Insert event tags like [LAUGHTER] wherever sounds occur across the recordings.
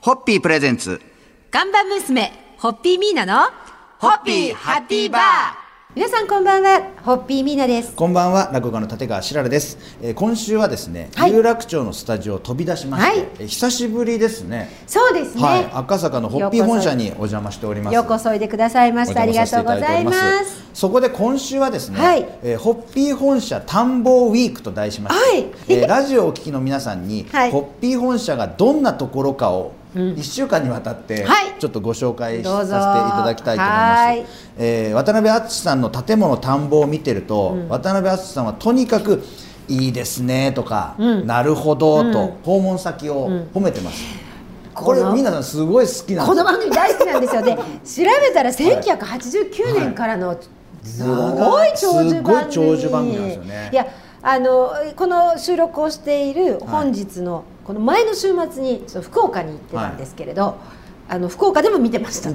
ホッピープレゼンツ。看板娘、ホッピーミーナの、ホッピーハッピーバー皆さんこんばんは、ホッピーミーナです。こんばんは、落語家の立川しららです。えー今週はですね、はい有楽町のスタジオを飛び出しまして、はいえー久しぶりですね。そうですね。はい、赤坂のホッピー本社にお邪魔しております。ようこそおいでくださいました。ありがとうございます。そこで今週はですね、はいえーホッピー本社探訪ウィークと題しまして、はいえーラジオをお聞きの皆さんに、はいホッピー本社がどんなところかを1週間にわたって、はい。ちょっとご紹介させていただきたいと思いはい。ます。えー渡辺敦さんの建物探訪を見てると、渡辺敦さんはとにかくいいですねとか、なるほどと、訪問先を褒めてます。これ皆さんすごい好きなんこですよ。の番組大好きなんですよ。で、[LAUGHS] 調べたら1989年からのすごい長寿番組。長寿番組なんですよね。いや。あのこの収録をしている本日の、この前の週末にちょっと福岡に行ってたんですけれど、あの福岡でも見てました。[LAUGHS] い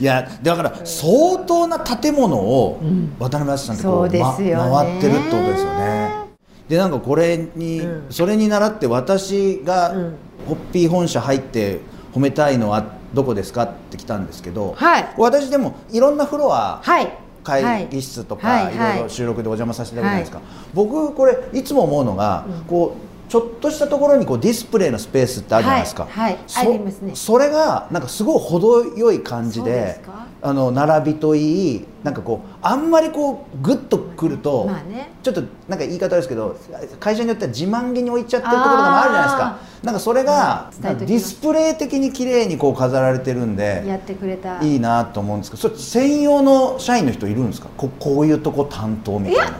やだから相当な建物を渡辺篤さんってこそうう、ですよね。ま回ってるってことですよね。でなんかこれに、うん。それに倣って私がうん。ホッピー本社入って褒めたいのはどこですかって来たんですけど、はい。私でもいろんなフロア、はい。会議室とか、はい。い。ろいろ収録でお邪魔させていただくじゃないですか、僕これいつも思うのが、こうちょっとしたところにこうディスプレイのスペースってあるじゃないですか、はいはいそありますね。それがなんかすごい程よい感じであの並びといいなんかこうあんまりこうグッとくると、まあね。ちょっとなんか言い方ですけど会社によっては自慢げに置いちゃってるところとかもあるじゃないですか。なんかそれが、うん。ディスプレイ的に綺麗にこう飾られてるんでやってくれた。いいなと思うんですけどそれ専用の社員の人いるんですか？ここういうとこ担当みたいな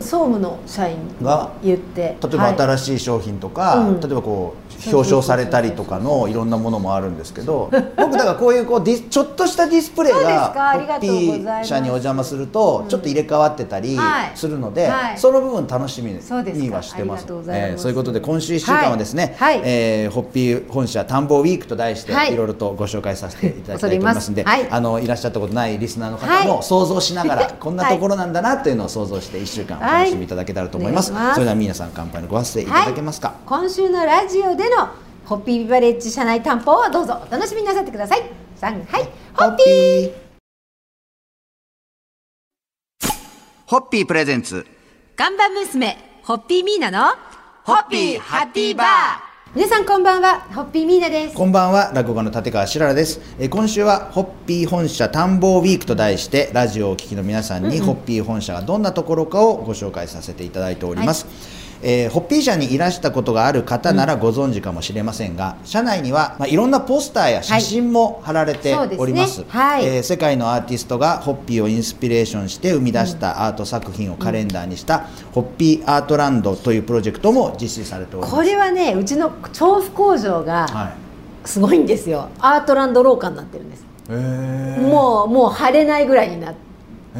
総務の社員が言って例えばはい。新しい商品とか、うん。例えばこう表彰されたりとかのいろんなものもあるんですけど僕だからこういうこうディスちょっとしたディスプレイがかありがとうございます。ホッピー社にお邪魔するとちょっと入れ替わってたりはい。するので、はい。その部分楽しみにはしてます。ありがとうえーそういうことで今週1週間はですね、はい。はい。えーホッピー本社探訪ウィークと題して、はい。いろいろとご紹介させていただきたいと思いますんで、[LAUGHS] あのいらっしゃったことないリスナーの方はい。も想像しながら、[LAUGHS] こんなところなんだなというのを想像して1週間お楽しみいただけたらと思います,、はいそれでは皆さん乾杯のご発声いただけますか、今週のラジオでのホッピービバレッジ社内担保をどうぞ。お楽しみになさってください。さんはい、ホッピー。ーホッピープレゼンツ。看板娘、ホッピーミーナの、ホッピーハッピーバー皆さんこんばんは、ホッピーミーナです。こんばんは落語家の立川しららです、えー今週はホッピー本社探訪ウィークと題してラジオをお聞きの皆さんに、ホッピー本社がどんなところかをご紹介させていただいております、えーホッピー社にいらしたことがある方ならご存知かもしれませんが、社内には、まあ、いろんなポスターや写真も貼られてそうですね。おります,、はい。えー世界のアーティストがホッピーをインスピレーションして生み出したアート作品をカレンダーにした、ホッピーアートランドというプロジェクトも実施されております。これはね、うちの調布工場がはい。すごいんですよ。アートランド廊下になってるんです。もうもう晴れないぐらいになっ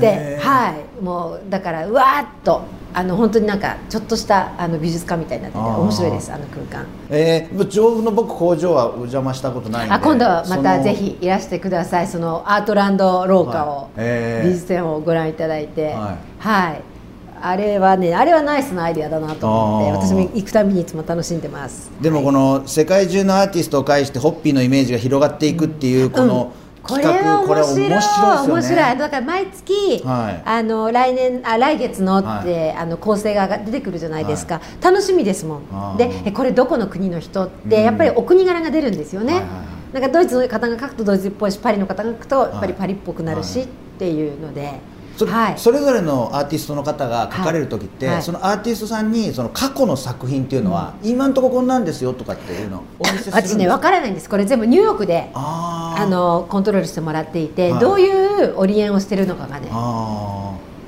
て、はい、もうだからうわーっとあの本当になんかちょっとしたあの美術館みたいになってて面白いですあの空間。えー、丈夫の僕工場はお邪魔したことないんで。あ今度はまたぜひいらしてくださいそのアートランド廊下を、はい。えー。美術展をご覧いただいて。ははい。い、あれはねあれはナイスなアイデアだなと思って私も行くたびにいつも楽しんでます。でもこの世界中のアーティストを介してホッピーのイメージが広がっていくっていうこのこれ企画、はこれ面白い面白い面白い。だから毎月、はい。あの来年あ来月のって、はい。あの構成が出てくるじゃないですか、楽しみですもん。でえこれどこの国の人？っうんてやっぱりお国柄が出るんですよね、はいはいはい。なんかドイツの方が書くとドイツっぽいしパリの方が書くとやっぱりはい。パリっぽくなるし、はい。っていうので、それ,、はい、それぞれのアーティストの方が書かれる時って、はい。はい。そのアーティストさんにその過去の作品っていうのは、今んとここんなんですよとかっていうのをお見せするんです私ね分からないんです。これ全部ニューヨークであのコントロールしてもらっていて、はい。どういうオリエンをしてるのかがね。あ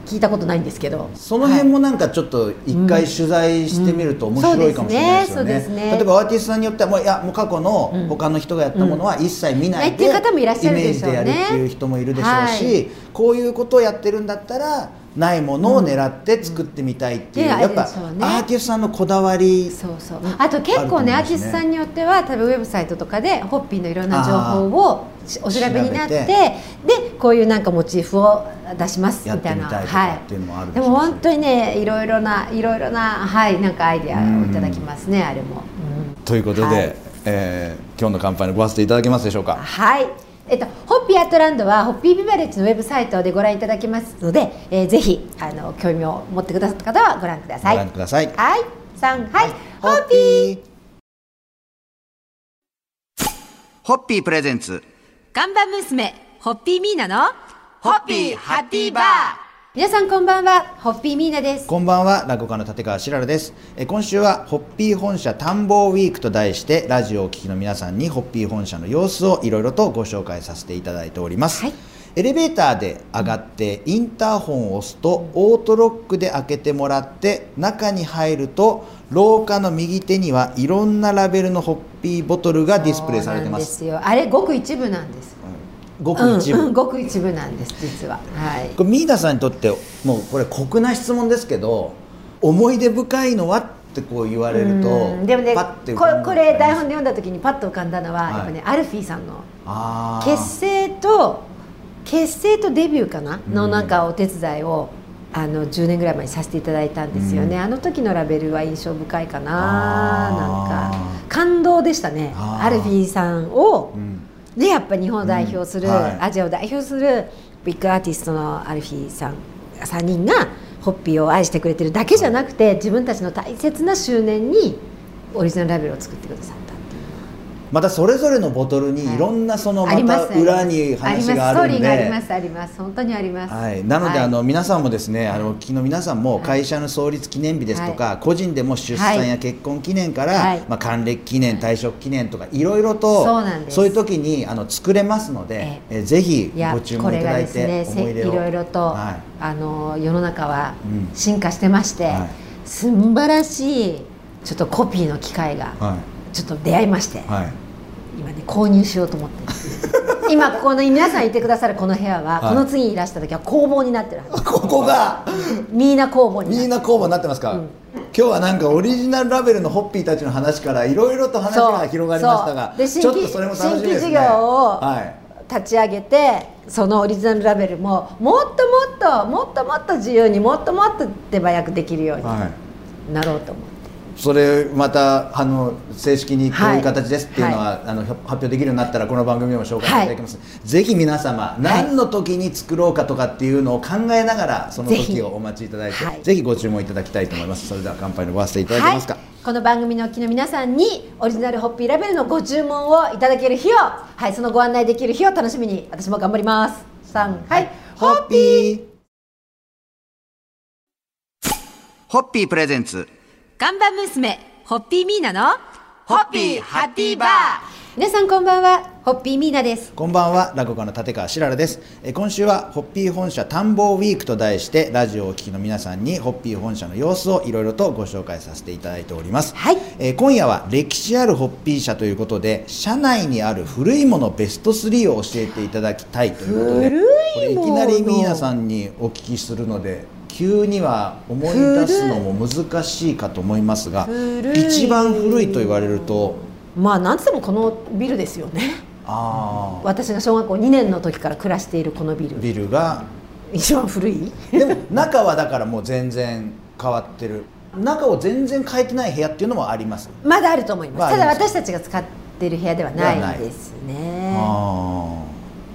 聞いたことないんですけど。ーその辺もなんかちょっと一回取材してみると面白いかもしれないですよね,、うん。そうですねね。例えばアーティストさんによってはもういやもう過去のうん。他の人がやったものは一切見ないで、うん。っていう方もいらっしゃるでしょうね。イメージでやるっていう人もいるでしょうし、はい。こういうことをやってるんだったらないものを狙って作ってみたいっていう、うん。うん。やっぱ、ねアーティストさんのこだわりそうそう。あと結構ねアーティストさんによっては多分ウェブサイトとかでホッピーのいろんな情報をしお調べになってでこういうなんかモチーフを出しますみたいな。みたいとかっていうのもあるでも本当にねいろいろないろいろなはいなんかアイデアをいただきますねあれも、うん。ということで、はい。えー今日の乾杯のご発声いただけますでしょうか？はい。えっと、ピーアットランドはホッピービバレッジのウェブサイトでご覧いただけますので、えーぜひあの興味を持ってくださった方はご覧ください。ご覧ください。はい、三はい、ホッピー。ホッピープレゼンツ。看板娘ホッピーミーナのホッピーハッピーバー皆さんこんばんは、ホッピーミーナです。こんばんは落語家の立川しららですえー今週はホッピー本社探訪ウィークと題してラジオをお聞きの皆さんにホッピー本社の様子をいろいろとご紹介させていただいております、はいエレベーターで上がってインターホンを押すとオートロックで開けてもらって中に入ると廊下の右手にはいろんなラベルのホッピーボトルがディスプレイされてます。あれごく一部なんです。ごく一部、うんうんごく一部なんです実は。はい。これミーダさんにとってもうこれ酷な質問ですけど思い出深いのはってこう言われるとうんでもねここれ台本で読んだ時にパッと浮かんだのは、はい。やっぱねアルフィーさんの結成と結成とデビューかな、うん。のなんかお手伝いをあの10年ぐらい前にさせていただいたんですよね、うん。あの時のラベルは印象深いかななんか。感動でしたねアルフィーさんを。うんねやっぱ日本を代表する、うんはい。アジアを代表するビッグアーティストのアルフィーさん3人がホッピーを愛してくれてるだけじゃなくて自分たちの大切な執念にオリジナルラベルを作ってください。うまたそれぞれのボトルにはい。いろんなそのまた裏に話があるんあります。ストーリーがありでます。あります。本当にあります。はい、なので、はいあの皆さんもですね、あのはい昨日皆さんもはい会社の創立記念日ですとか、は個人でも出産や結婚記念から、はい。まあ還暦記念、退職記念とかいろいろとそうなんです。そういう時にあの作れますので、えぜひご注文いただいて思いいろいろと、はあの世の中はうん。進化してまして、はい。素晴らしいちょっとコピーの機会がい。はちょっと出会いまして、いはい。今ね購入しようと思って。る [LAUGHS] 今ここの皆さんいてくださるこの部屋は、はい。この次にいらした時は工房になってるはず。ここがミーナ工房に。なってるみんな工房になってますか、うん。今日はなんかオリジナルラベルのホッピーたちの話からいろいろと話が広がりましたがで新規ちょっとそれも楽しみですね。新規事業をはい立ち上げてそのオリジナルラベルももっともっともっともっと自由にもっともっと手早くできるようはい。になろうと思って、それまたあの正式にこういう形ですっていうのは、はあの発表できるようになったらこの番組でも紹介してい。ただきます、ぜひ皆様何の時に作ろうかとかっていうのを考えながらその時をお待ちいただいてはいぜひご注文いただきたいと思います。それでは乾杯のご発声いただけますか、この番組のお聞きの皆さんにオリジナルホッピーラベルのご注文をいただける日を、はい、そのご案内できる日を楽しみに私も頑張ります。3はい。ホッピー。ホッピープレゼンツ看板娘ホッピーミーナのホッピーハッピーバー。皆さんこんばんはホッピーミーナです。こんばんは落語家の立川しららです。えー今週はホッピー本社探訪ウィークと題してラジオをお聞きの皆さんにホッピー本社の様子をいろいろとご紹介させていただいております、はい。えー今夜は歴史あるホッピー社ということで社内にある古いものベスト3を教えていただきたいということで古いもの。これいきなりミーナさんにお聞きするので急には思い出すのも難しいかと思いますが一番古いと言われると。まあなんつってもこのビルですよね。あ私が小学校2年の時から暮らしているこのビル。ービルが。一番古い？でも中はだからもう全然変わってる。中を全然変えてない部屋っていうのもあります。まだあると思います、まあただ私たちが使っている部屋ではないですね。あ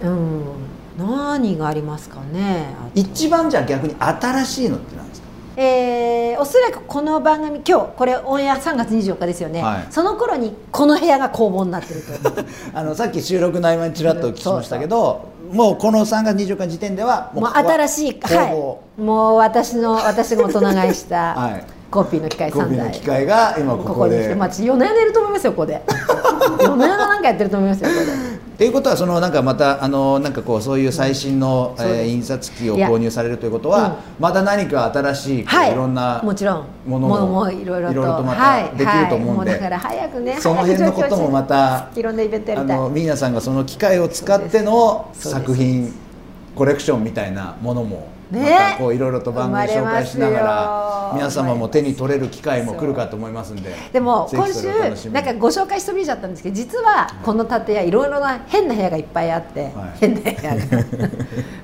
うん何がありますかね？一番じゃあ逆に新しいのって何ですか？えーおそらくこの番組今日これオンエア3月24日ですよね、はい。その頃にこの部屋が工房になってると。[LAUGHS] あのさっき収録の合間にちらっとお聞きしましたけどもうこの3月24日時点ではもう新しい、工は房。い、もう私の私が大人買いした [LAUGHS] はい。コピーの機械3台。コピーの機械が今こここに来こでてまあ4年寝ると思いますよここで。4年なんかやってると思いますよここでっていうことはそのなんかまたあのなんかこうそういう最新の、そうです。えー印刷機を購入されるということは、また何か新しいはい。い、ろんなもちろん。ものももいろいろと。いろいろとまはい。たできると思うんで、はい、もうだから早くねその辺のこともまた [LAUGHS] いろんなイベントやりたい。あのミーナさんがその機械を使っての作品コレクションみたいなものもまねたこういろいろと番組紹介しながら皆様も手に取れる機会も来るかと思いますんででも今週なんかご紹介してみちゃったんですけど実はこの建屋いろいろな変な部屋がいっぱいあって、変な部屋が。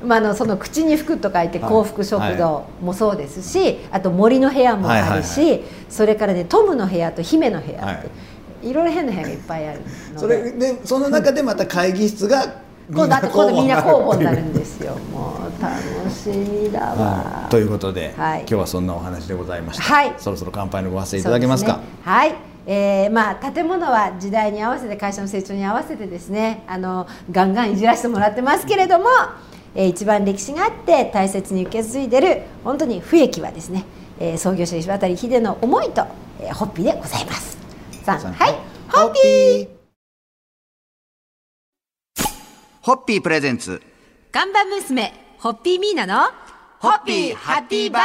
[LAUGHS] まああのその口に服と書いてはい。幸福食堂もそうですし、あと森の部屋もあるし、はいはいそれからねトムの部屋と姫の部屋って、はい。いろいろ変な部屋がいっぱいあるそれでその中でまた会議室が今度あと今度みんな工房工房になるるんですよもう楽しみだわ、[LAUGHS] はい、ということで、はい。今日はそんなお話でございました、はい。そろそろ乾杯のご発声いただけますか？ね。はい、えーまあ建物は時代に合わせて会社の成長に合わせてですねあのガンガンいじらせてもらってますけれども、えー一番歴史があって大切に受け継いでる本当に不益はですね、えー創業者石渡秀の思いと、えーホッピーでございます。さあはい。ホッピーホッピープレゼンツ。看板娘ホッピーミーナのホッピーハッピーバー。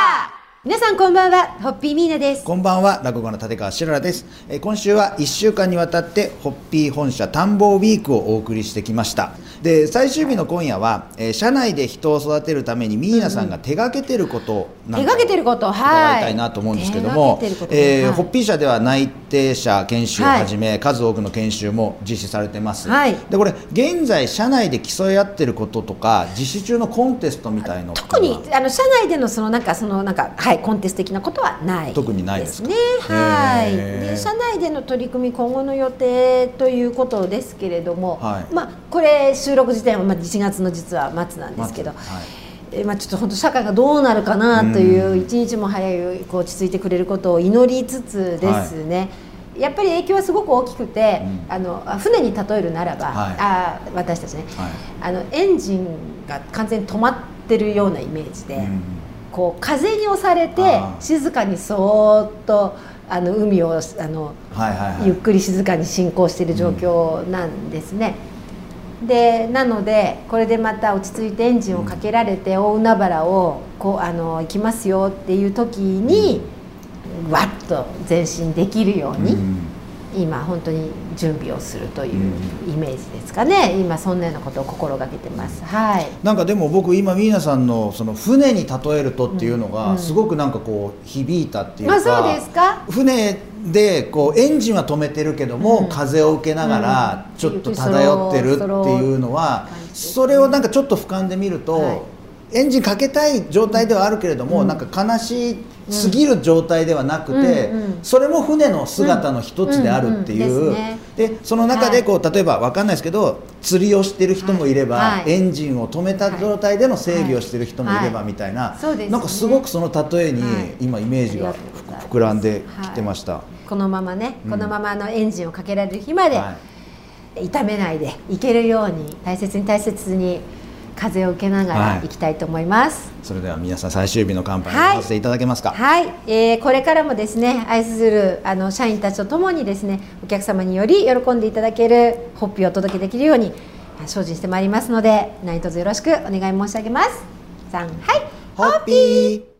皆さんこんばんはホッピーミーナです。こんばんは落語家の立川しららです。えー今週は1週間にわたってホッピー本社探訪ウィークをお送りしてきました。で最終日の今夜は、えー社内で人を育てるためにミーナさんが手掛けてることなんか手掛けてることはい。伺いたいなと思うんですけども、はいえーホッピー社では内定者研修をはじめ、数多くの研修も実施されてます、はい。でこれ現在社内で競い合ってることとか実施中のコンテストみたいの特にあの社内でのそのなんかそのなんかはいコンテスト的なことはない特にないですか？ねはい。で社内での取り組み今後の予定ということですけれども、はい。まあこれ収録時点はまあ1月の実は末なんですけど、はい。えーまあ、ちょっと本当社会がどうなるかなといううん。一日も早いこう落ち着いてくれることを祈りつつですね、やっぱり影響はすごく大きくて、うん。あのあ船に例えるならば、はい。あ私たちね、はい。あのエンジンが完全に止まってるようなイメージで、うんこう風に押されて静かにそーっとあの海をあのはいはいはい。ゆっくり静かに進行している状況なんですね。でなのでこれでまた落ち着いてエンジンをかけられて大海原をこうあの行きますよっていう時にわっと前進できるように、うん今本当に準備をするというイメージですかね。今そんなようなことを心がけてます。はい。なんかでも僕今ミーナさんのその船に例えるとっていうのうん。がすごくなんかこう響いたっていうか、まあそうですか？船でこうエンジンは止めてるけども、うん。風を受けながらうん。ちょっと漂ってるっていうのは、それをなんかちょっと俯瞰で見ると、はいエンジンかけたい状態ではあるけれども、うん。なんか悲しすぎる状態ではなくて、うんうん。それも船の姿の一つであるっていう、ね。でその中でこう、例えばわかんないですけど釣りをしてる人もい。れば、はい。はいエンジンを止めた状態での整備をしてる人もいればはい。みたいな、そうですね。なんかすごくその例えにはい。今イメージが膨らんできてました。このままね、うん。このままあのエンジンをかけられる日まで、はい。痛めないでいけるように大切に大切に風を受けながはいらいきたいと思います。それでは皆さん最終日の乾杯にはい合わせていただけますか？はい、えーこれからもですね愛するあの社員たちとともにですねお客様により喜んでいただけるホッピーをお届けできるように精進してまいりますので何卒よろしくお願い申し上げます。さんはいホッピー